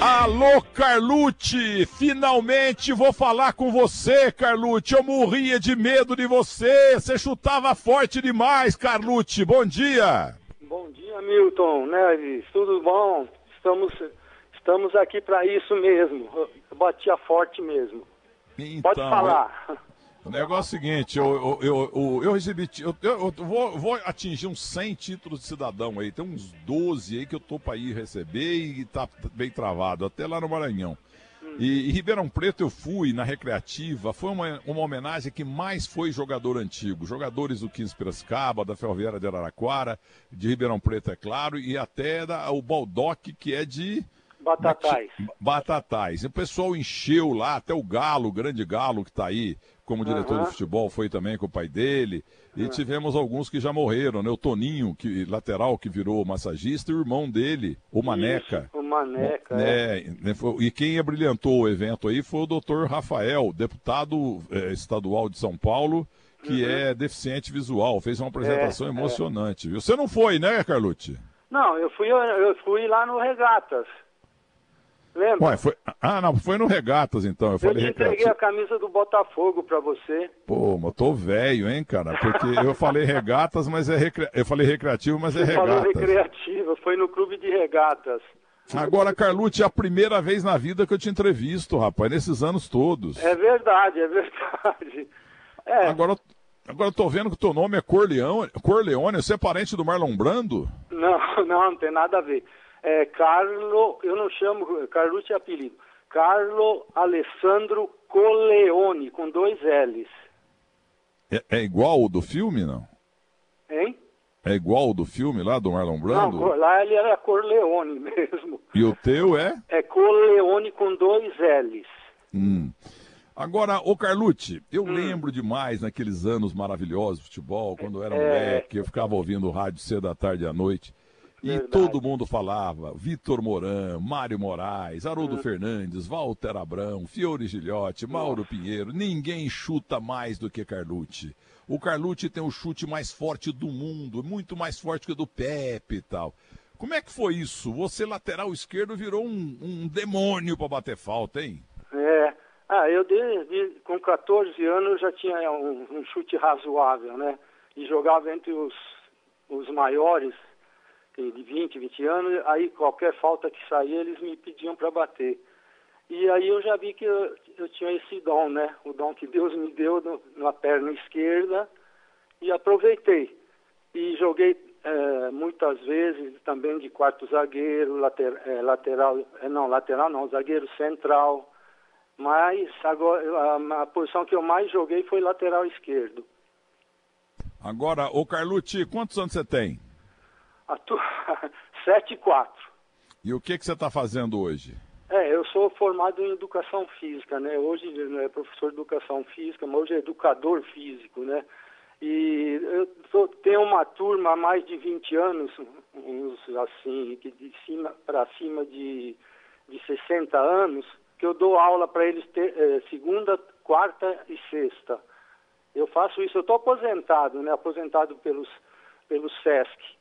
Alô, Carlucci! Finalmente vou falar com você, Carlucci. Eu morria de medo de você. Você chutava forte demais, Carlucci. Bom dia. Bom dia, Milton Neves. Tudo bom? Estamos, estamos aqui para isso mesmo. Eu batia forte mesmo. Então, Pode falar. O negócio é o seguinte, eu, eu, eu, eu recebi. Eu, eu vou, vou, atingir uns 100 títulos de cidadão aí. Tem uns 12 aí que eu tô para ir receber e tá bem travado, até lá no Maranhão. E, e Ribeirão Preto eu fui na recreativa, foi uma, uma homenagem que mais foi jogador antigo. Jogadores do 15 Piracicaba, da Ferroviária de Araraquara, de Ribeirão Preto, é claro, e até da, o Baldock, que é de. Batatais. Batatais. E o pessoal encheu lá, até o Galo, o grande Galo que está aí como diretor Aham. de futebol, foi também com o pai dele. E tivemos alguns que já morreram, né? O Toninho, que, lateral, que virou massagista, e o irmão dele, o Maneca. Isso, o Maneca. é. É, né, e quem abrilhantou o evento aí foi o doutor Rafael, deputado eh, estadual de São Paulo, que Uhum. é deficiente visual. Fez uma apresentação É, emocionante, viu? Você não foi, né, Carlucci? Não, eu fui, eu fui lá no Regatas. Lembra? Ué, foi... Ah, não, foi no Regatas então. Eu eu falei te entreguei recreativo. a camisa do Botafogo para você. Pô, mas eu tô velho, hein, cara? Porque eu falei regatas, mas é recre... eu falei recreativo, mas é Você falou regatas. recreativa, foi no clube de regatas. Agora, Carlucci, é a primeira vez na vida que eu te entrevisto, rapaz, nesses anos todos. É verdade, é verdade. É, Agora, eu- agora eu tô vendo que o teu nome é Corleone. Corleone, você é parente do Marlon Brando? não, não, não tem nada a ver. É Carlo, eu não chamo, Carlucci é apelido. Carlo Alessandro Coleone, com dois L's. É, é igual o do filme, não? Hein? É igual o do filme lá do Marlon Não, Brando? Cor- lá ele era Corleone mesmo. E o teu é? É Coleone com dois L's. Hum. Agora, ô Carlucci, eu Hum. lembro demais naqueles anos maravilhosos de futebol, quando eu era É. moleque, eu ficava ouvindo o rádio cedo da tarde e à noite. E Verdade. todo mundo falava, Vitor Moran, Mário Moraes, Haroldo Hum. Fernandes, Walter Abrão, Fiore Gilhote, Mauro Pinheiro, ninguém chuta mais do que Carlucci. O Carlucci tem o chute mais forte do mundo, muito mais forte que o do Pepe e tal. Como é que foi isso? Você, lateral esquerdo, virou um, um demônio para bater falta, hein? É. Ah, eu desde com 14 anos já tinha um, um chute razoável, né? E jogava entre os, os maiores, de 20, 20 anos, aí qualquer falta que saía eles me pediam para bater. E aí eu já vi que eu, eu tinha esse dom, né? O dom que Deus me deu no- na perna esquerda e aproveitei. E joguei eh, muitas vezes também de quarto zagueiro, later, eh, lateral, eh, não, lateral não, zagueiro central. Mas agora a, a posição que eu mais joguei foi lateral esquerdo. Agora, ô Carlucci, quantos anos você tem? Atu... 7 e 4. E o que, que você está fazendo hoje? É, eu sou formado em educação física, né? Hoje não é professor de educação física, mas hoje é educador físico, né? E eu tô, tenho uma turma há mais de 20 anos, uns assim, que de cima para cima de, de 60 anos, que eu dou aula para eles ter, eh, segunda, quarta e sexta. Eu faço isso, eu estou aposentado, né? Aposentado pelos, pelo SESC.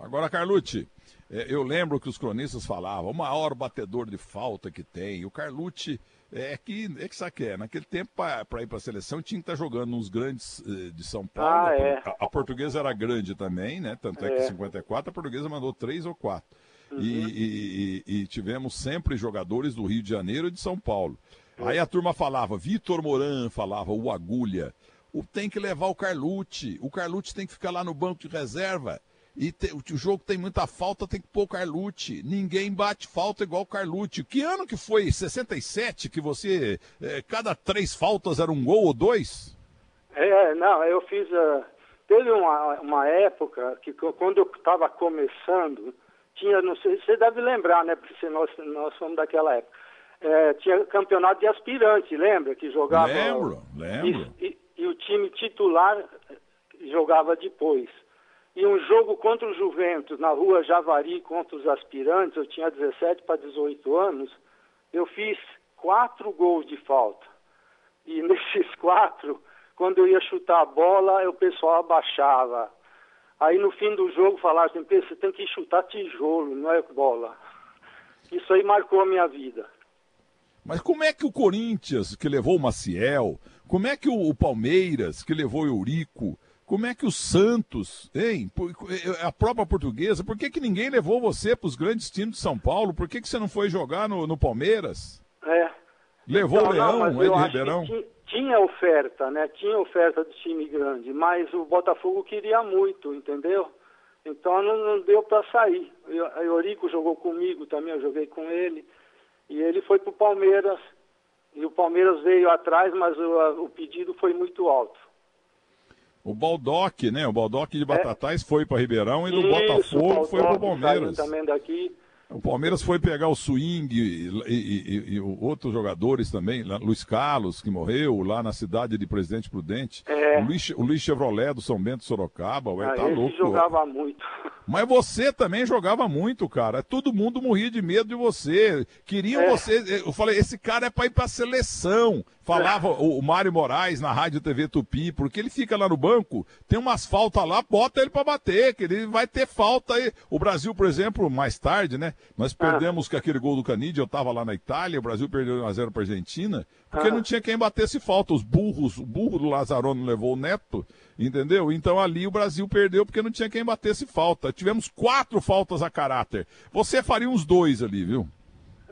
Agora, Carlucci, eh, eu lembro que os cronistas falavam, o maior batedor de falta que tem. O Carlucci é que, é que sabe que é, naquele tempo, para ir para a seleção, tinha que estar jogando nos grandes eh, de São Paulo. Ah, A- é. a, a portuguesa era grande também, né? Tanto é, que É. em 54 a portuguesa mandou três ou quatro. E, Uhum. e- e- e tivemos sempre jogadores do Rio de Janeiro e de São Paulo. Aí a turma falava, Vitor Moran falava, o Agulha. O, tem que levar o Carlucci. O Carlucci tem que ficar lá no banco de reserva. E te- o, o jogo tem muita falta, tem que pôr o Carlucci. Ninguém bate falta igual o Carlucci. Que ano que foi? 67? Que você, eh, cada três faltas era um gol ou dois? É, não, eu fiz. ah, teve uma, uma época que quando eu estava começando, tinha, não sei, você deve lembrar, né? Porque nós, nós somos daquela época. É, tinha campeonato de aspirante, lembra? Que jogava. Lembro, lembro. E, e- e o time titular jogava depois. E um jogo contra o Juventus, na rua Javari, contra os aspirantes, eu tinha 17 para 18 anos, eu fiz quatro gols de falta. E nesses quatro, quando eu ia chutar a bola, o pessoal abaixava. Aí no fim do jogo falaram assim, "Pedro, você tem que chutar tijolo, não é bola. Isso aí marcou a minha vida. Mas como é que o Corinthians, que levou o Maciel, como é que o Palmeiras, que levou o Eurico, como é que o Santos, hein? A própria portuguesa, por que, que ninguém levou você para os grandes times de São Paulo? Por que, que você não foi jogar no, no Palmeiras? É. Levou então, o Leão, não, Ed Ribeirão? Tinha oferta, né? Tinha oferta do time grande, mas o Botafogo queria muito, entendeu? Então não, não deu para sair. O Eurico jogou comigo também, eu joguei com ele. E ele foi para o Palmeiras. E o Palmeiras veio atrás, mas o, o pedido foi muito alto. O Baldock, né? O Baldock de é. Batatais é. foi para Ribeirão e do Isso, Botafogo foi para o Palmeiras. Também daqui. O Palmeiras foi pegar o Swing e, e, e, e, outros jogadores também, Luiz Carlos, que morreu lá na cidade de Presidente Prudente. É. O, Luiz, o Luiz Chevrolet do São Bento Sorocaba, ué, ah, tá louco. jogava muito. Mas você também jogava muito, cara. Todo mundo morria de medo de você. Queriam é. você. Eu falei, esse cara é para ir para seleção. Falava é. o, Mário Moraes na Rádio TV Tupi, porque ele fica lá no banco, tem umas faltas lá, bota ele para bater, que ele vai ter falta aí. O Brasil, por exemplo, mais tarde, né? Nós ah. perdemos ah. com aquele gol do Canidia, eu estava lá na Itália, o Brasil perdeu 1x0 para Argentina, porque ah. não tinha quem batesse falta. Os burros, o burro do Lazzaroni levou o Neto, entendeu? Então ali o Brasil perdeu porque não tinha quem batesse falta. Tivemos quatro faltas a caráter. Você faria uns dois ali, viu?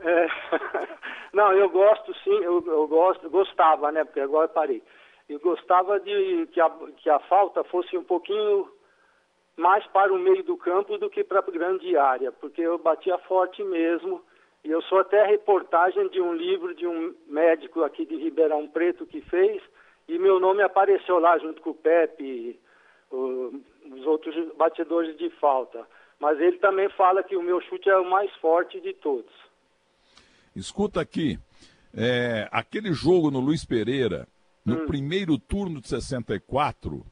É. Não, eu gosto sim, eu, eu gosto, gostava, né? Porque agora eu parei. Eu gostava de que a, que a falta fosse um pouquinho mais para o meio do campo do que para a grande área, porque eu batia forte mesmo. E eu sou até reportagem de um livro de um médico aqui de Ribeirão Preto que fez, e meu nome apareceu lá junto com o Pepe, os outros batedores de falta. Mas ele também fala que o meu chute é o mais forte de todos. Escuta aqui, é, aquele jogo no Luiz Pereira, no hum. primeiro turno de 64,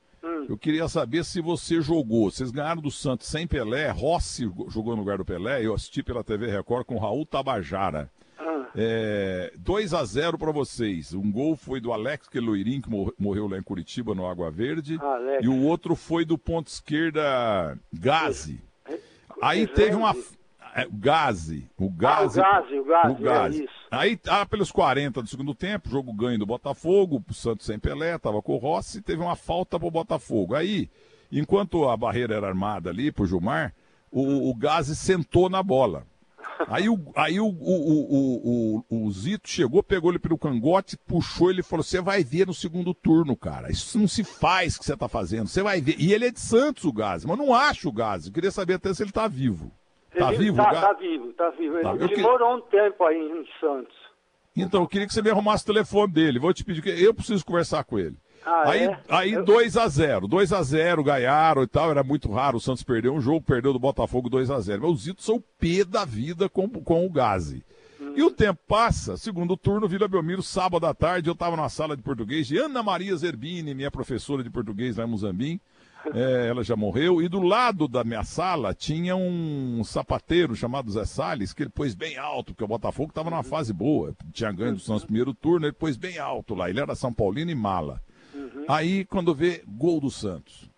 eu queria saber se você jogou. Vocês ganharam do Santos sem Pelé, Rossi jogou no lugar do Pelé, eu assisti pela TV Record com Raul Tabajara. Ah. É, 2 a 0 para vocês. Um gol foi do Alex Queloirin, que morreu lá em Curitiba, no Água Verde. Alex. E o outro foi do ponto esquerda, Gazi. Aí teve uma. É, o Gazi. O Gazi. Ah, o Gazi, o Gazi. O Gazi. É Aí, ah, pelos 40 do segundo tempo, jogo ganho do Botafogo, o Santos sem Pelé, tava com o Rossi, teve uma falta pro Botafogo. Aí, enquanto a barreira era armada ali pro Gilmar, o, o Gazi sentou na bola. Aí, o, aí o, o, o, o, Zito chegou, pegou ele pelo cangote, puxou ele e falou: Você vai ver no segundo turno, cara. Isso não se faz que você tá fazendo. Você vai ver. E ele é de Santos, o Gazi, mas não acho o Gazi. Eu queria saber até se ele tá vivo. Tá vivo? Tá, tá vivo, tá vivo. Tá. Ele, ele que... morou um tempo aí em Santos. Então, eu queria que você me arrumasse o telefone dele. Vou te pedir que eu preciso conversar com ele. Ah, aí, é? aí eu... 2 a 0 2 a 0 ganharam e tal, era muito raro. O Santos perdeu um jogo, perdeu do Botafogo 2 a 0 Mas o Zito são o P da vida com, com o Gazi. Hum. E o tempo passa, segundo turno, Vila Belmiro, sábado à tarde, eu estava na sala de português de Ana Maria Zerbini, minha professora de português lá em Muzambim é, ela já morreu, e do lado da minha sala tinha um sapateiro chamado Zé Salles, que ele pôs bem alto, porque o Botafogo estava numa fase boa, tinha ganho do Santos no primeiro turno, ele pôs bem alto lá, ele era São Paulino e mala. Uhum. Aí, quando vê gol do Santos,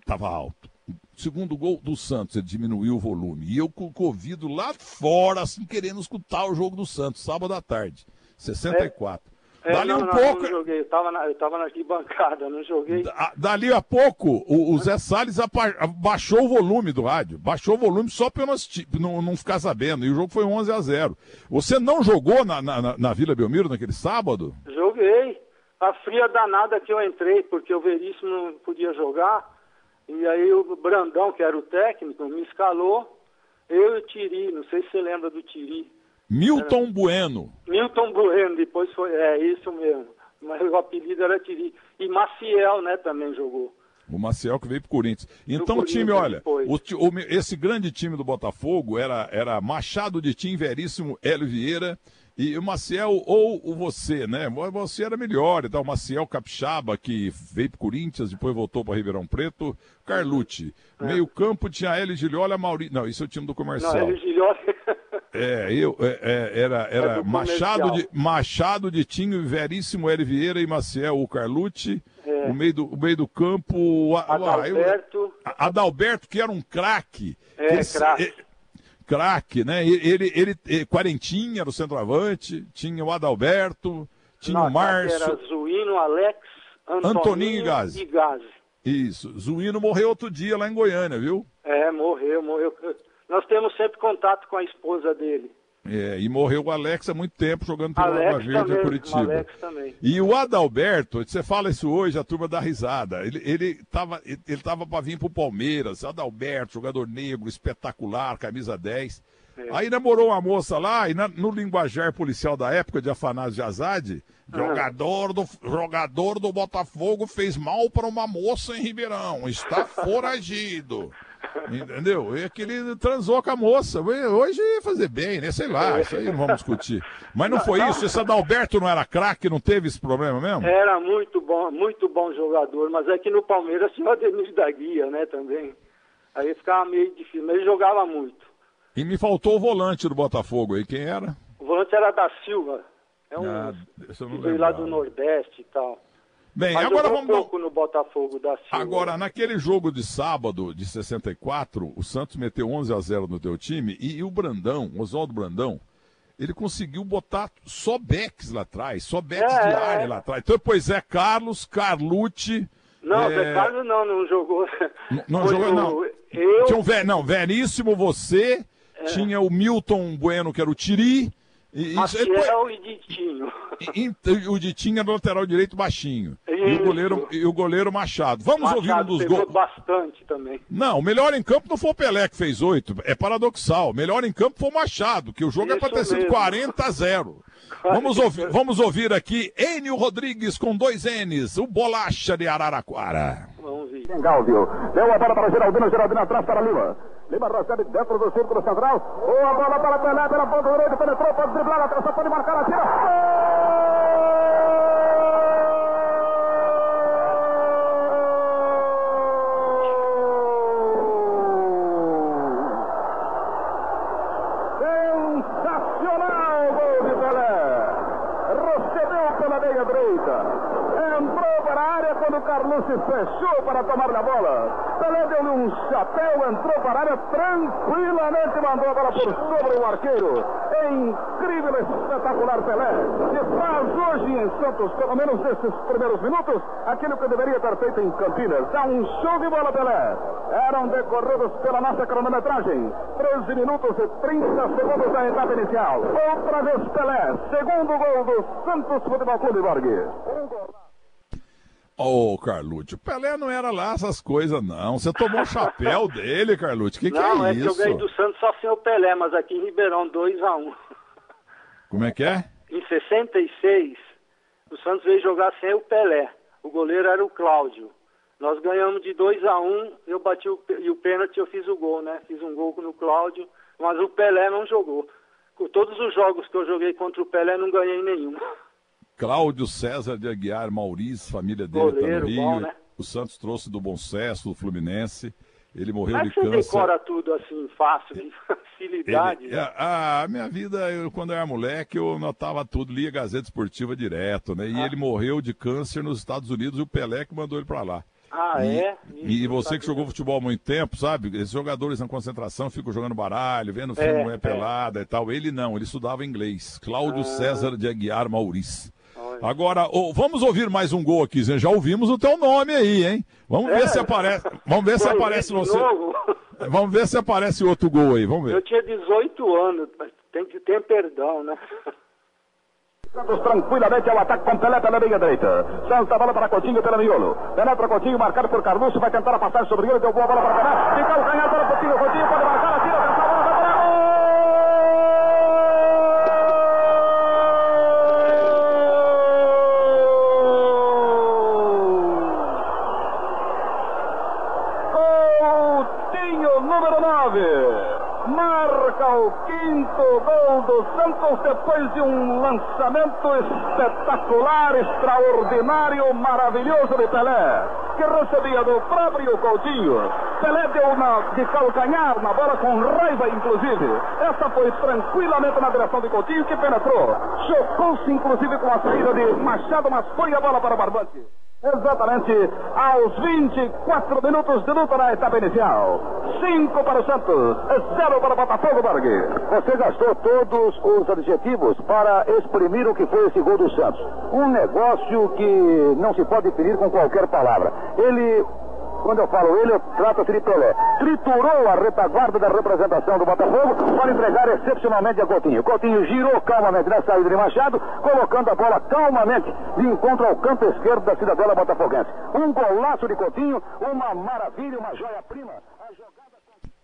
estava alto. Segundo gol do Santos, ele diminuiu o volume. E eu com o ouvido lá fora, assim, querendo escutar o jogo do Santos, sábado à tarde. 64. É, dali não, um não, pouco. Não joguei, eu estava na, eu tava na arquibancada, não joguei. Da, dali a pouco, o, o Zé Salles baixou o volume do rádio. Baixou o volume só para eu não, não, ficar sabendo. E o jogo foi 11 a 0 Você não jogou na, na, na Vila Belmiro naquele sábado? Joguei. A fria danada que eu entrei, porque o Veríssimo não podia jogar. E aí o Brandão, que era o técnico, me escalou. Eu e o Tiri, não sei se você lembra do Tiri. Milton Bueno. Milton Bueno, depois foi, é isso mesmo. Mas o apelido era Tiri. E Maciel, né, também jogou. O Maciel que veio pro Corinthians. Então o time, olha, o, o, esse grande time do Botafogo era, era Machado de Tim, Veríssimo, Hélio Vieira e o Maciel ou o você, né? Você era melhor, então o Maciel Capixaba, que veio pro Corinthians, depois voltou para Ribeirão Preto, Carlucci. É. Meio campo tinha Hélio Gilhola, Maurício. Não, isso é o time do comercial. Não, Hélio Gilhola... É, eu, é, é era, era é Machado, de, Machado de Tinho, Veríssimo, Hélio Vieira e Maciel, o Carlucci. É. O, meio do, o meio do campo. Adalberto. Adalberto, que era um craque. É, craque. Craque, né? Ele, ele, ele, Quarentinha era o centroavante, tinha o Adalberto, tinha o Márcio. Era Zuíno, Alex, Antoninho, Antoninho e Gazi. E Gazi. Isso. Zuíno morreu outro dia lá em Goiânia, viu? É, morreu, morreu. Nós temos sempre contato com a esposa dele. É, e morreu o Alex há muito tempo jogando pelo Alex Água Verde também, em Curitiba. Alex também. E o Adalberto, você fala isso hoje, a turma dá risada. Ele, ele tava, ele tava para vir pro Palmeiras, Adalberto, jogador negro, espetacular, camisa 10. É. Aí namorou uma moça lá, e na, no linguajar policial da época de Afanásio de Azade, ah. jogador, do, jogador do Botafogo fez mal para uma moça em Ribeirão, está foragido. Entendeu? E que ele transou com a moça. Hoje ia fazer bem, né? Sei lá, isso aí não vamos discutir. Mas não foi isso? Esse Adalberto não era craque, não teve esse problema mesmo? Era muito bom, muito bom jogador, mas é que no Palmeiras tinha o Ademir da Guia, né, também. Aí ficava meio difícil, mas ele jogava muito. E me faltou o volante do Botafogo aí, quem era? O volante era da Silva. É um ah, que veio lá do Nordeste e tal. Bem, Mas agora vamos. pouco no Botafogo da Silva. Agora, naquele jogo de sábado de 64, o Santos meteu 11 a 0 no teu time e, e o Brandão, o Oswaldo Brandão, ele conseguiu botar só backs lá atrás, só backs é, de área é. lá atrás. Então, pois é, Carlos, Carlucci. Não, é... Carlos não, não jogou. Não, não jogou, não. Eu... Tinha um, não, Veríssimo, você, é. tinha o Milton Bueno, que era o Tiri. E, Maciel e Ditinho. E, o Ditinho era lateral direito baixinho. E o, goleiro, e o goleiro Machado. Vamos Machado ouvir um dos gols. bastante também. Não, o melhor em campo não foi o Pelé que fez oito. É paradoxal. O melhor em campo foi o Machado, que o jogo Isso é para ter sido 40 a 0. Vamos ouvir, vamos ouvir aqui Enio Rodrigues com dois N's, o Bolacha de Araraquara. Vamos ver. Galvio. Deu a bola para Geraldino, Geraldino atrás para Lima. Lima recebe dentro do círculo central. Boa bola para Pelé, pela ponta direita, penetrou, pode driblar, atrás, pode marcar, atira. Sensacional gol entrou para a área quando se fechou para tomar a bola. Pelé deu-lhe um chapéu, entrou para a área, tranquilamente mandou a bola por sobre o arqueiro. É incrível, espetacular Pelé. Que faz hoje em Santos, pelo menos nesses primeiros minutos, aquilo que deveria ter feito em Campinas. Dá um show de bola, Pelé. Eram decorridos pela nossa cronometragem. 13 minutos e 30 segundos da etapa inicial. Outra vez Pelé, segundo gol do Santos Futebol Clube Borghi. Ô, oh, Carlucci, o Pelé não era lá essas coisas, não. Você tomou o chapéu dele, Carlucci. Que que não, é, é isso? Não, é que eu ganhei do Santos só sem o Pelé, mas aqui em Ribeirão, 2x1. Um. Como é que é? Em 66, o Santos veio jogar sem o Pelé. O goleiro era o Cláudio. Nós ganhamos de 2 a 1 um, eu bati o, e o pênalti eu fiz o gol, né? Fiz um gol no Cláudio, mas o Pelé não jogou. Com todos os jogos que eu joguei contra o Pelé, não ganhei nenhum. Cláudio César de Aguiar Maurício, família dele está no Rio. Bom, né? O Santos trouxe do Bom Sucesso, do Fluminense. Ele morreu Como de câncer. Você decora tudo assim, fácil, de facilidade. Ele, né? a, a, minha vida, eu, quando eu era moleque, eu notava tudo, lia Gazeta Esportiva direto, né? E ah. ele morreu de câncer nos Estados Unidos e o Pelé que mandou ele para lá. Ah, e, é? E, e você que jogou futebol há muito tempo, sabe? Esses jogadores na concentração ficam jogando baralho, vendo filme é, é pelada e tal. Ele não, ele estudava inglês. Cláudio ah. César de Aguiar Maurício. Agora, oh, vamos ouvir mais um gol aqui, Zé. Já ouvimos o teu nome aí, hein? Vamos ver é. se aparece. Vamos ver se aparece você. Novo. Vamos ver se aparece outro gol aí, vamos ver. Eu tinha 18 anos, tem que ter perdão, né? Santos tranquilamente ao ataque com Pelé pela meia direita. Santos a bola para Coutinho pela miolo. Penetra Coutinho, marcado por Carluxo, vai tentar a passagem sobre ele, deu boa bola para Pelé. Fica o canhão para Coutinho, Coutinho pode marcar, atira, marca o quinto gol do Santos depois de um lançamento espetacular, extraordinário, maravilhoso de Pelé, que recebia do próprio Coutinho. Pelé deu uma de calcanhar na bola com raiva, inclusive. Essa foi tranquilamente na direção de Coutinho, que penetrou. Chocou-se, inclusive, com a saída de Machado, mas foi a bola para Barbante. Exatamente aos 24 minutos de luta na etapa inicial. 5 para o Santos, 0 para o Botafogo, Borg. Você gastou todos os adjetivos para exprimir o que foi esse gol do Santos. Um negócio que não se pode definir com qualquer palavra. Ele quando eu falo ele, eu trato-se de Pelé. Triturou a retaguarda da representação do Botafogo para entregar excepcionalmente a Coutinho. Coutinho girou calmamente na saída de Machado, colocando a bola calmamente de encontro ao canto esquerdo da cidadela botafoguense. Um golaço de Coutinho, uma maravilha, uma joia-prima. A jogada...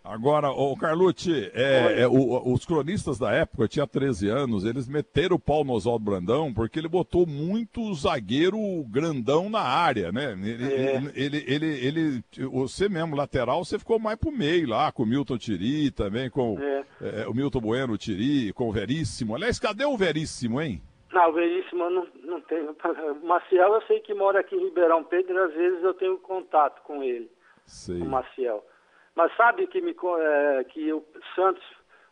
Agora, o Carlucci, é, é, o, os cronistas da época, tinha 13 anos, eles meteram o pau no Oswaldo Brandão porque ele botou muito zagueiro grandão na área, né? Ele, é. ele, ele, ele, você mesmo, lateral, você ficou mais pro meio lá, com o Milton Tiri também, com é. é o Milton Bueno Tiri, com o Veríssimo. Aliás, cadê o Veríssimo, hein? Não, o Veríssimo não, não tem. O Maciel eu sei que mora aqui em Ribeirão Pedro, às vezes eu tenho contato com ele. Sei. O Maciel. Mas sabe que, me, é, que o Santos,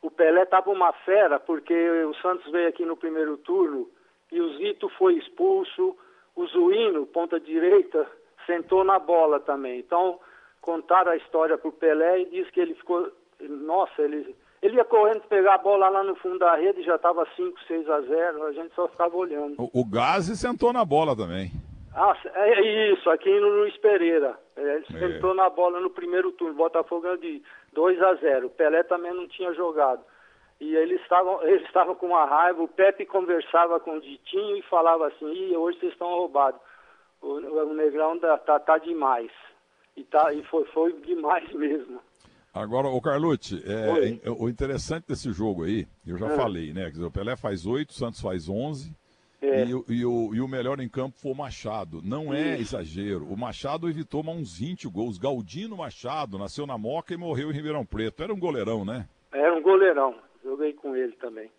o Pelé estava uma fera, porque o Santos veio aqui no primeiro turno e o Zito foi expulso, o Zuíno, ponta direita, sentou na bola também. Então, contaram a história para o Pelé e disse que ele ficou. Nossa, ele, ele ia correndo pegar a bola lá no fundo da rede, já estava 5, 6 a 0, a gente só ficava olhando. O, o Gazi sentou na bola também. Ah, é isso, aqui no Luiz Pereira. É, ele é. sentou na bola no primeiro turno, Botafogo de 2 a 0. O Pelé também não tinha jogado. E eles estavam, eles estavam com uma raiva, o Pepe conversava com o Ditinho e falava assim, Ih, hoje vocês estão roubados. O, o Negrão tá, tá, tá, demais. E, tá, e foi, foi demais mesmo. Agora, o Carlucci, é, é, o interessante desse jogo aí, eu já é. falei, né? Quer dizer, o Pelé faz 8, o Santos faz 11 é. E, e, o, e, o, melhor em campo foi o Machado. Não é exagero. O Machado evitou uns 20 gols. Galdino Machado nasceu na Moca e morreu em Ribeirão Preto. Era um goleirão, né? Era um goleirão. Joguei com ele também.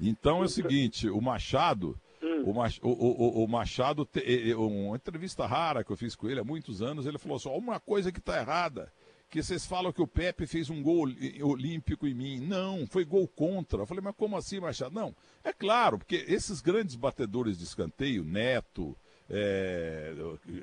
Então é o seguinte, o Machado, hum. o, Mach, o, o, o, Machado, te, uma entrevista rara que eu fiz com ele há muitos anos, ele falou assim, uma coisa que está errada que vocês falam que o Pepe fez um gol olímpico em mim. Não, foi gol contra. Eu falei, mas como assim, Machado? Não, é claro, porque esses grandes batedores de escanteio, Neto, é,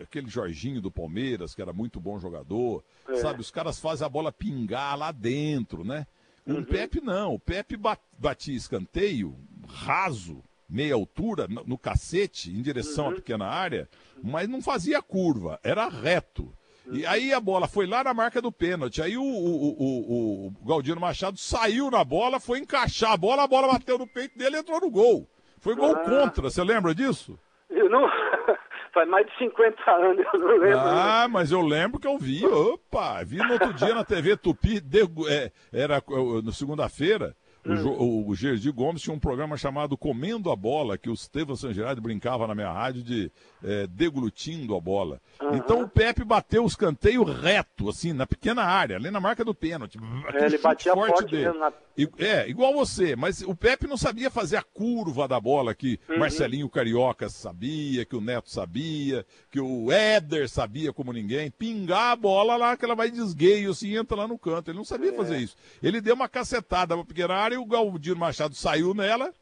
aquele Jorginho do Palmeiras, que era muito bom jogador, é. sabe? Os caras fazem a bola pingar lá dentro, né? O uhum. Pepe não, o Pepe batia escanteio raso, meia altura, no, no cacete, em direção uhum. à pequena área, mas não fazia curva, era reto. E aí a bola foi lá na marca do pênalti. Aí o, o, o, o Galdino Machado saiu na bola, foi encaixar a bola, a bola bateu no peito dele e entrou no gol. Foi gol ah. contra, você lembra disso? Eu não. Faz mais de 50 anos, eu não lembro. Ah, mas eu lembro que eu vi. Opa, vi no outro dia na TV Tupi, de, é, era na segunda-feira. O, o, Gerdi Gomes tinha um programa chamado Comendo a Bola, que o Estevam Sangerade brincava na minha rádio de é, deglutindo a bola. Uhum. Então o Pepe bateu os canteios reto, assim, na pequena área, ali na marca do pênalti. É, ele batia forte, forte dele. Na... É, igual você, mas o Pepe não sabia fazer a curva da bola que uhum. Marcelinho Carioca sabia, que o Neto sabia, que o Éder sabia como ninguém. Pingar a bola lá, que ela vai desgueio, assim, entra lá no canto. Ele não sabia é. fazer isso. Ele deu uma cacetada pra pequena área e o Galdino Machado saiu nela,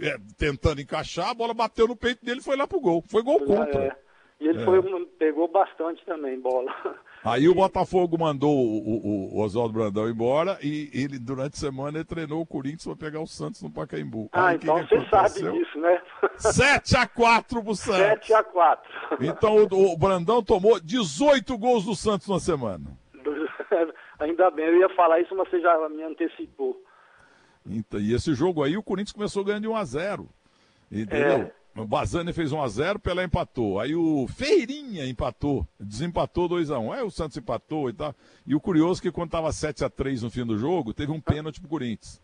é, tentando encaixar, a bola bateu no peito dele e foi lá pro gol. Foi gol contra. É. E ele é. foi, pegou bastante também bola. Aí o Botafogo mandou o, o, o Oswaldo Brandão embora e ele, durante a semana, ele treinou o Corinthians para pegar o Santos no Pacaembu. Ah, Aí, então que você sabe disso, né? 7x4 pro Santos. 7x4. Então o, o Brandão tomou 18 gols do Santos na semana. Ainda bem, eu ia falar isso, mas você já me antecipou. Então, e esse jogo aí, o Corinthians começou ganhando de 1 a 0 Entendeu? É. O Bazani fez 1x0, Pelé empatou. Aí o Feirinha empatou, desempatou 2x1. Aí o Santos empatou e tal. E o curioso é que quando tava 7x3 no fim do jogo, teve um pênalti pro Corinthians.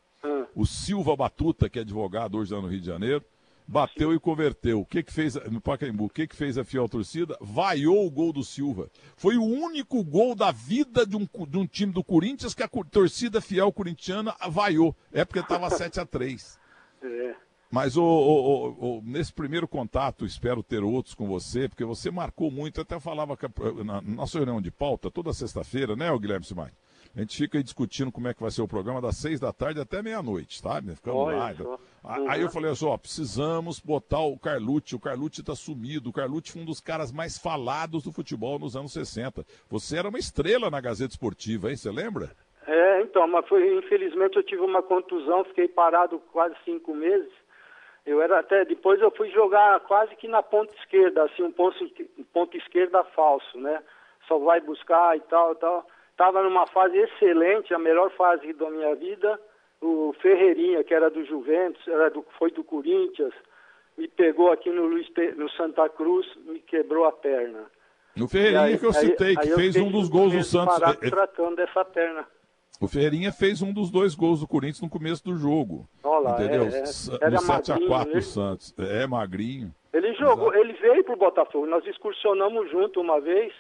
O Silva Batuta, que é advogado hoje lá no Rio de Janeiro, bateu e converteu. O que que fez no Pacaembu? O que que fez a fiel torcida? Vaiou o gol do Silva. Foi o único gol da vida de um, de um time do Corinthians que a torcida fiel corintiana vaiou. É porque estava 7 a 3 É. Mas o, o, o, nesse primeiro contato, espero ter outros com você, porque você marcou muito, até falava na nossa reunião de pauta, toda sexta-feira, né, o Guilherme Simai? A gente fica aí discutindo como é que vai ser o programa das seis da tarde até meia-noite, tá? Ficamos Olha lá. só. Aí eu falei assim, ó, precisamos botar o Carlucci, o Carlucci tá sumido, o Carlucci foi um dos caras mais falados do futebol nos anos 60. Você era uma estrela na Gazeta Esportiva, hein? Você lembra? É, então, mas foi, infelizmente eu tive uma contusão, fiquei parado quase cinco meses. Eu era até, depois eu fui jogar quase que na ponta esquerda, assim, um ponto, um ponto esquerda falso, né? Só vai buscar e tal, tal. Estava numa fase excelente, a melhor fase da minha vida. O Ferreirinha, que era do Juventus, era do, foi do Corinthians, me pegou aqui no, Luiz, no Santa Cruz, me quebrou a perna. No Ferreirinha aí, que eu citei, aí, que aí fez um dos gols do Santos. Parado É, é, tratando dessa perna. O Ferreirinha fez um dos dois gols do Corinthians no começo do jogo. Olha lá, entendeu? é, é. No 7x4 magrinho, do ele- Santos. É, magrinho. Ele jogou, ele veio pro Botafogo, nós excursionamos junto uma vez,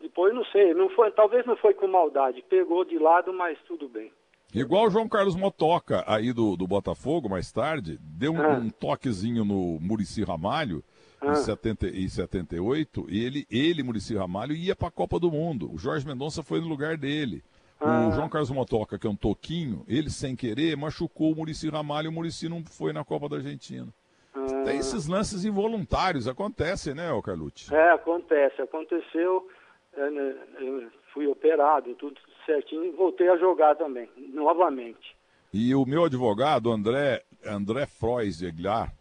depois não sei, não foi, talvez não foi com maldade, pegou de lado, mas tudo bem. Igual o João Carlos Motoca, aí do, do Botafogo, mais tarde, deu um, Ah. um toquezinho no Murici Ramalho, em, Ah. 70, em 78, e ele, ele, Murici Ramalho, ia para a Copa do Mundo. O Jorge Mendonça foi no lugar dele. Ah. O João Carlos Motoca, que é um toquinho, ele, sem querer, machucou o Murici Ramalho e o Murici não foi na Copa da Argentina. Ah, Tem esses lances involuntários, acontecem, né, Carlucci? É, acontece, aconteceu, é, né, eu fui operado, tudo certinho, e voltei a jogar também, novamente. E o meu advogado, André, André Frois de Aguilar,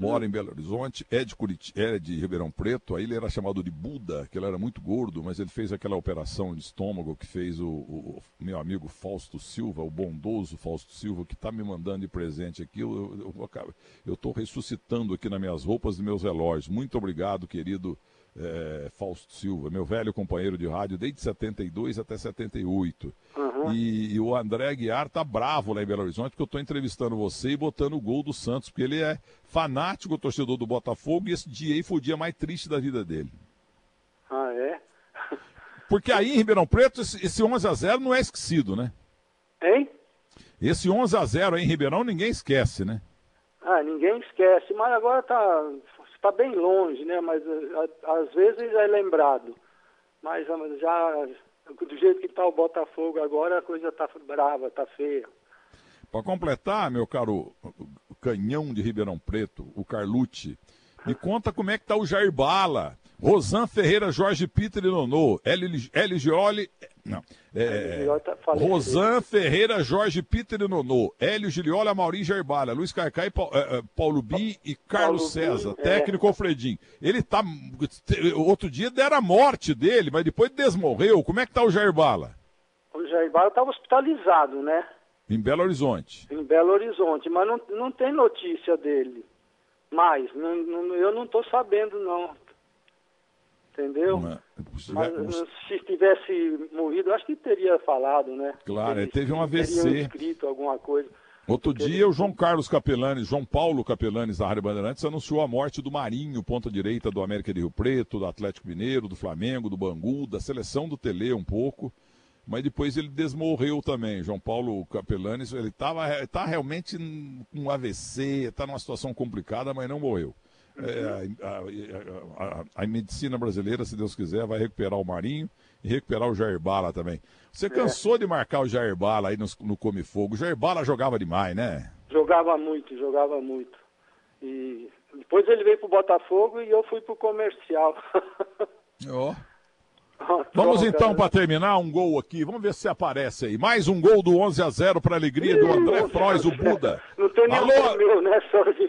mora em Belo Horizonte, é de, Curiti é de Ribeirão Preto, aí ele era chamado de Buda, que ele era muito gordo, mas ele fez aquela operação de estômago que fez o, o- meu amigo Fausto Silva, o bondoso Fausto Silva, que está me mandando de presente aqui. Eu estou ressuscitando aqui nas minhas roupas e meus relógios. Muito obrigado, querido eh, Fausto Silva, meu velho companheiro de rádio desde 72 até 78. Aham. E, e o André Aguiar tá bravo lá em Belo Horizonte, porque eu tô entrevistando você e botando o gol do Santos, porque ele é fanático torcedor do Botafogo e esse dia aí foi o dia mais triste da vida dele. Ah, é? Porque aí em Ribeirão Preto, esse, esse 11x0 não é esquecido, né? Hein? Esse 11x0 aí em Ribeirão ninguém esquece, né? Ah, ninguém esquece, mas agora tá, tá bem longe, né? Mas eh, a- às vezes é lembrado. Mas ah, já, do jeito que tá o Botafogo agora, a coisa tá brava, tá feia. Para completar, meu caro canhão de Ribeirão Preto, o Carlucci, me conta como é que tá o Jair Bala, Rosan Ferreira, Jorge Peter e Nonô, Gioli, não, Hélio é, Gioli tá. Rosan Ferreira, Jorge Peter e Nonô, Hélio Gilioli, Amaury Jair Bala, Luiz Caicai, Pa- eh, eh, Paulo Bim e Carlos Paulo César, Bim, é. técnico Alfredim. Ele tá, outro dia deram a morte dele, mas depois desmorreu, como é que tá o Jair Bala? O Jair Bala estava hospitalizado, né? Em Belo Horizonte. Em Belo Horizonte, mas não, não tem notícia dele. Mais, não, não- eu não estou sabendo, não. Entendeu? Uma- Mas, se tivesse morrido, acho que teria falado, né? Claro, Teria- teve um AVC. Teriam escrito alguma coisa. Outro dia, o João Carlos Capelanes, João Paulo Capelanes da Rádio Bandeirantes, anunciou a morte do Marinho, ponta direita do América de Rio Preto, do Atlético Mineiro, do Flamengo, do Bangu, da seleção do Tele um pouco. Mas depois ele desmorreu também. João Paulo Capelanes, ele estava tá realmente com um AVC, está numa situação complicada, mas não morreu. É, a, a- a- a medicina brasileira, se Deus quiser, vai recuperar o Marinho e recuperar o Jair Bala também. Você cansou de marcar o Jair Bala aí no, no Come Fogo. O Jair Bala jogava demais, né? Jogava muito, jogava muito. E depois ele veio pro Botafogo e eu fui pro comercial. Ó. Vamos então, para terminar, um gol aqui. Vamos ver se aparece aí. Mais um gol do 11 a 0 para alegria do André Frois, o Buda. Não tem nem Alô? meu, né? Só de...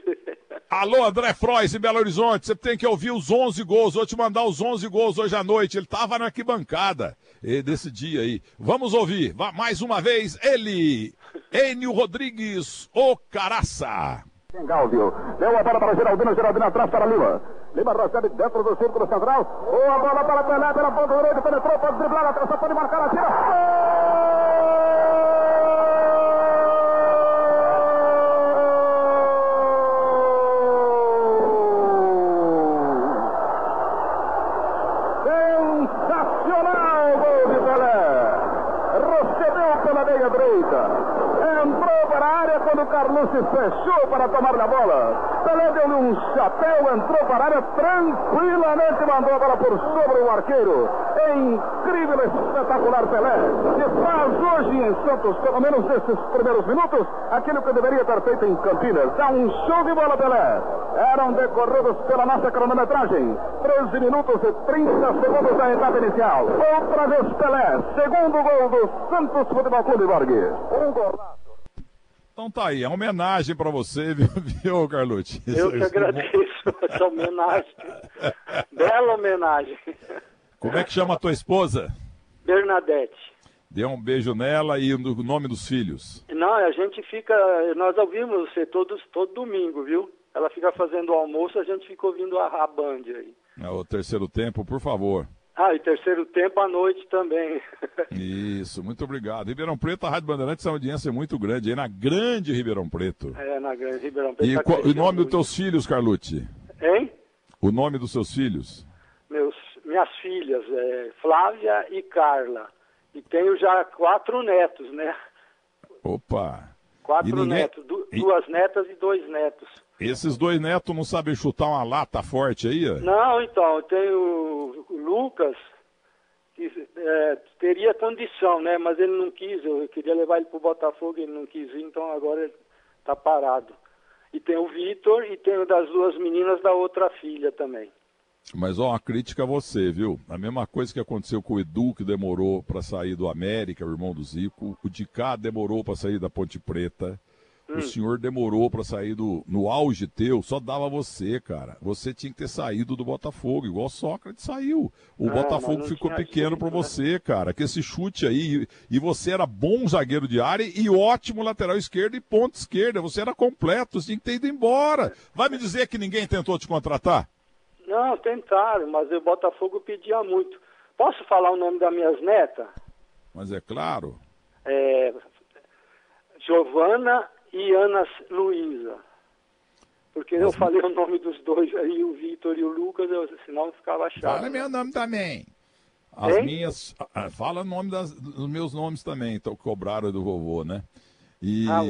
Alô, André Frois, em Belo Horizonte. Você tem que ouvir os 11 gols. Vou te mandar os 11 gols hoje à noite. Ele tava na arquibancada eh, desse dia aí. Vamos ouvir. Mais uma vez, ele, Enio Rodrigues, o Caraça. Gáudio. Deu a bola para Geraldino, Geraldino atrás para Lima. Lima recebe dentro do círculo central. Boa bola para Pelé, pela ponta direita, penetrou, pode driblar, atrás, pode marcar, atira. Sensacional gol de Pelé. Recebeu pela meia direita. Entrou para a área quando o Carlos se fechou para tomar a bola. Pelé deu-lhe um chapéu, entrou para a área, tranquilamente mandou a bola por sobre o arqueiro. É incrível, espetacular Pelé, que faz hoje em Santos, pelo menos nesses primeiros minutos, aquilo que deveria ter feito em Campinas. Dá um show de bola, Pelé. Eram decorridos pela nossa cronometragem. 13 minutos e 30 segundos da etapa inicial. Outra vez Pelé, segundo gol do Santos Futebol Clube Borghi. Um gol. Tá aí, é uma homenagem para você, viu, viu Carlucci? Eu que agradeço essa homenagem. Bela homenagem. Como é que chama a tua esposa? Bernadette. Dê um beijo nela e o nome dos filhos. Não, a gente fica. Nós ouvimos você todos, todo domingo, viu? Ela fica fazendo o almoço, a gente fica ouvindo a, a Band aí. É o terceiro tempo, por favor. Ah, e terceiro tempo à noite também. Isso, muito obrigado. Ribeirão Preto, a Rádio Bandeirantes tem uma audiência muito grande, aí na grande Ribeirão Preto. É, na grande Ribeirão Preto. E tá o nome muito. dos teus filhos, Carlucci? Hein? O nome dos seus filhos? Meus, minhas filhas, é, Flávia e Carla. E tenho já quatro netos, né? Opa! Quatro ninguém- netos, du- e- duas netas e dois netos. Esses dois netos não sabem chutar uma lata forte aí? Não, então, eu tenho o Lucas, que é, teria condição, né? Mas ele não quis, eu queria levar ele pro Botafogo, ele não quis ir, então agora ele tá parado. E tem o Vitor e tenho das duas meninas da outra filha também. Mas ó, uma crítica a você, viu? A mesma coisa que aconteceu com o Edu, que demorou para sair do América, o irmão do Zico. O Dicá demorou para sair da Ponte Preta. Hum. O senhor demorou para sair do. No auge teu, só dava você, cara. Você tinha que ter saído do Botafogo, igual Sócrates saiu. O Ah, Botafogo ficou pequeno para né? você, cara. Que esse chute aí. E você era bom zagueiro de área e ótimo lateral esquerdo e ponta esquerda. Você era completo, você tinha que ter ido embora. Vai me dizer que ninguém tentou te contratar? Não, tentaram, mas o Botafogo pedia muito. Posso falar o nome das minhas netas? Mas é claro. É, Giovana e Ana Luísa. Porque eu falei o nome dos dois aí, o Vitor e o Lucas, eu, senão ficava chato. Fala meu nome também. As Hein? minhas. ah, Fala o nome das, dos meus nomes também, então, cobraram do vovô, né? E, Ah,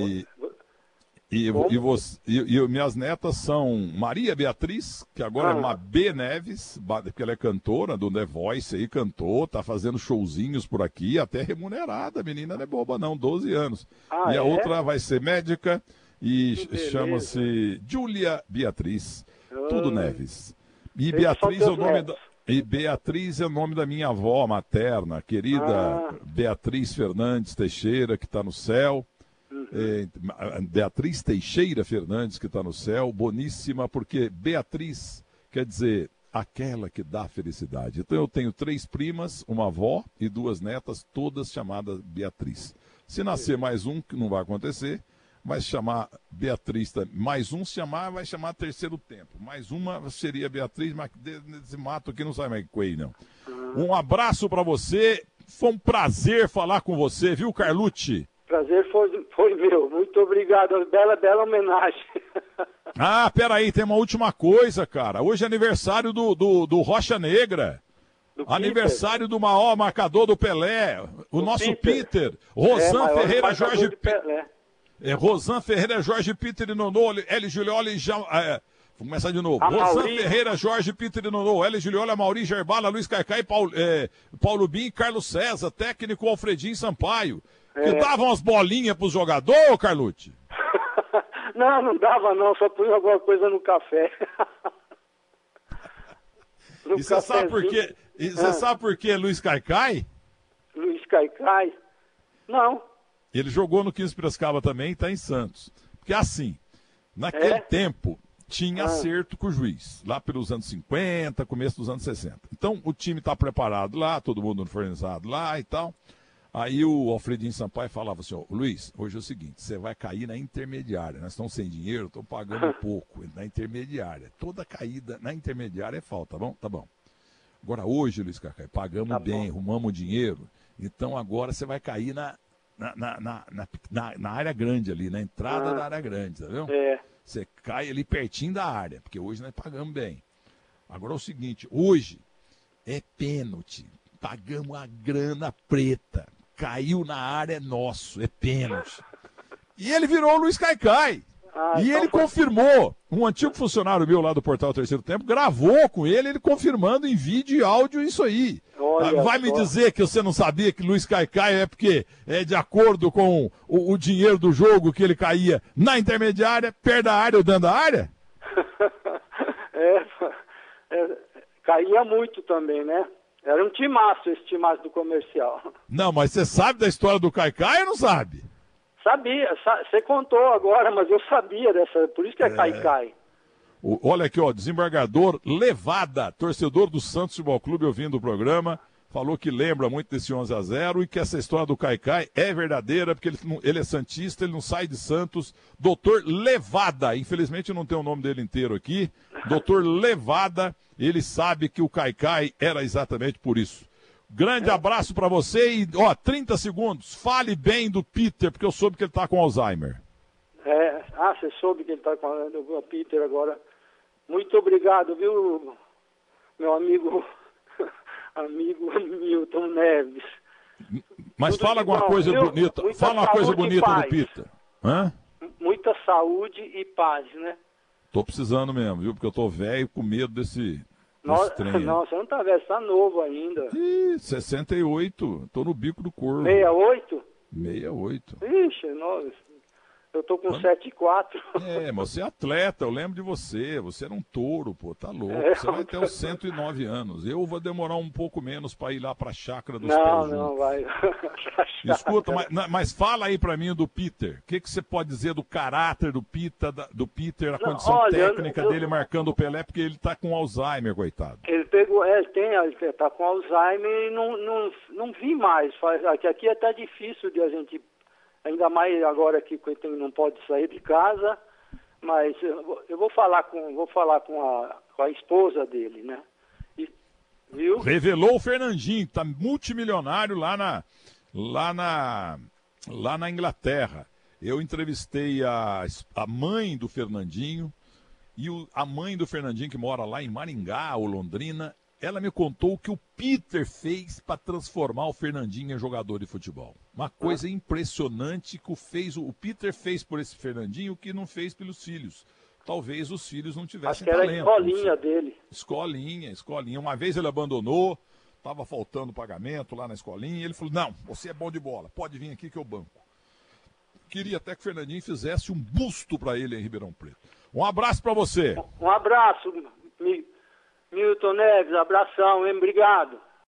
e, e, você- e- e minhas netas são Maria Beatriz, que agora é Ah. Mabê Neves, ba- porque ela é cantora do The Voice aí, cantou, tá fazendo showzinhos por aqui, até remunerada, a menina não é boba não, 12 anos. Ah, e a é? outra vai ser médica e chama-se Júlia Beatriz. Tudo Ah. Neves. E Beatriz é o nome da. E Beatriz é o nome da minha avó materna, querida Ah. Beatriz Fernandes Teixeira, que está no céu. É, Beatriz Teixeira Fernandes, que está no céu, boníssima, porque Beatriz quer dizer aquela que dá felicidade. Então eu tenho três primas, uma avó e duas netas, todas chamadas Beatriz. Se nascer mais um, que não vai acontecer, vai chamar Beatriz. Mais um se chamar, vai chamar terceiro tempo. Mais uma seria Beatriz, mas desse mato aqui não sai mais coelho, não. Um abraço para você. Foi um prazer falar com você, viu, Carlucci? Prazer foi, foi meu. Muito obrigado. Bela, bela homenagem. Ah, peraí, tem uma última coisa, cara. Hoje é aniversário do, do, do Rocha Negra. Do Aniversário do maior marcador do Pelé, o Do nosso Peter. Peter, Rosan maior Ferreira Jorge Pelé. é, Rosan Ferreira Jorge Peter e Nonô, L. Giulioli já. É, vou começar de novo. Rosan. Ferreira Jorge Peter e Nonô, L. Giulioli, Mauri Gerbala, Luiz Caicai, Paulo, é, Paulo Bim e Carlos César, técnico Alfredinho Sampaio. Que É. davam umas bolinhas pros jogadores, Carlucci. não, não dava não, só punha alguma coisa no café. No E você sabe por quê? Você Ah. sabe por quê, Luiz Caicai? Luiz Caicai? Não. Ele jogou no 15 Piracicaba também e está em Santos. Porque assim, naquele É? tempo tinha Ah. acerto com o juiz, lá pelos anos 50, começo dos anos 60. Então o time está preparado lá, todo mundo uniformizado lá e tal. Aí o Alfredinho Sampaio falava assim, ó, Luiz, hoje é o seguinte, você vai cair na intermediária. Nós estamos sem dinheiro, estamos pagando pouco na intermediária. Toda caída na intermediária é falta, tá bom? Tá bom. Agora hoje, Luiz Cacai, pagamos Tá bem, bom. arrumamos dinheiro. Então agora você vai cair na, na, na- na- na área grande ali, na entrada Ah. da área grande, tá vendo? É. Você cai ali pertinho da área, porque hoje nós pagamos bem. Agora é o seguinte, hoje é pênalti. Pagamos a grana preta. Caiu na área, é nosso, é pênalti. E ele virou o Luiz Caicai. Ah, e então ele confirmou. Um antigo funcionário meu lá do Portal Terceiro Tempo gravou com ele, ele confirmando em vídeo e áudio isso aí. Olha Vai só. me dizer que você não sabia que Luiz Caicai é porque é de acordo com o, o dinheiro do jogo que ele caía na intermediária, perto da área ou dentro da área? é, é, caía muito também, né? Era um timaço esse timaço do comercial. Não, mas você sabe da história do Caicai ou não sabe? Sabia, você contou agora, mas eu sabia dessa, por isso que é, é. Caicai. O, olha aqui, ó, desembargador Levada, torcedor do Santos Futebol Clube ouvindo o programa, falou que lembra muito desse 11 a 0 e que essa história do Caicai é verdadeira, porque ele, ele é santista, ele não sai de Santos. Doutor Levada, infelizmente não tem o nome dele inteiro aqui. Doutor Levada, ele sabe que o Caicai era exatamente por isso. Grande é. abraço para você e, ó, 30 segundos. Fale bem do Peter, porque eu soube que ele tá com Alzheimer. É, ah, você soube que ele tá com o Peter agora. Muito obrigado, viu, meu amigo, amigo Milton Neves. Mas Tudo fala alguma bom, coisa viu? bonita. Muita fala uma coisa bonita do Peter. Hã? Muita saúde e paz, né? Tô precisando mesmo, viu? Porque eu tô velho com medo desse nossa, não, você não tá velho, você tá novo ainda. Ih, 68. Tô no bico do corvo. 68? 68. Ixi, nossa. Eu tô com 7,4. É, mas você é atleta, eu lembro de você. Você era um touro, pô, tá louco. É, você vai ter os 109 anos. Eu vou demorar um pouco menos para ir lá pra chácara dos Não, não, vai. Escuta, mas, mas, fala aí pra mim do Peter. O que, que você pode dizer do caráter do Peter, do Peter, a não, condição olha, técnica eu, dele marcando o Pelé, porque ele tá com Alzheimer, coitado. Ele pegou, é, ele tem, ele tá com Alzheimer e não, não, não vi mais. Aqui, aqui é até difícil de a gente ainda mais agora que não pode sair de casa, mas eu vou falar com, vou falar com a, com a esposa dele, né? E, viu? Revelou o Fernandinho, tá multimilionário lá na, lá na, lá na Inglaterra. Eu entrevistei a, a mãe do Fernandinho e o, a mãe do Fernandinho que mora lá em Maringá, ou Londrina, ela me contou o que o Peter fez para transformar o Fernandinho em jogador de futebol. Uma coisa impressionante que o, fez, o Peter fez por esse Fernandinho o que não fez pelos filhos. Talvez os filhos não tivessem Acho que era talento. escolinha dele. Escolinha, escolinha. Uma vez ele abandonou, estava faltando pagamento lá na escolinha, e ele falou: Não, você é bom de bola, pode vir aqui que eu banco. Queria até que o Fernandinho fizesse um busto para ele em Ribeirão Preto. Um abraço para você. Um abraço, Milton Neves, abração, hein? Obrigado.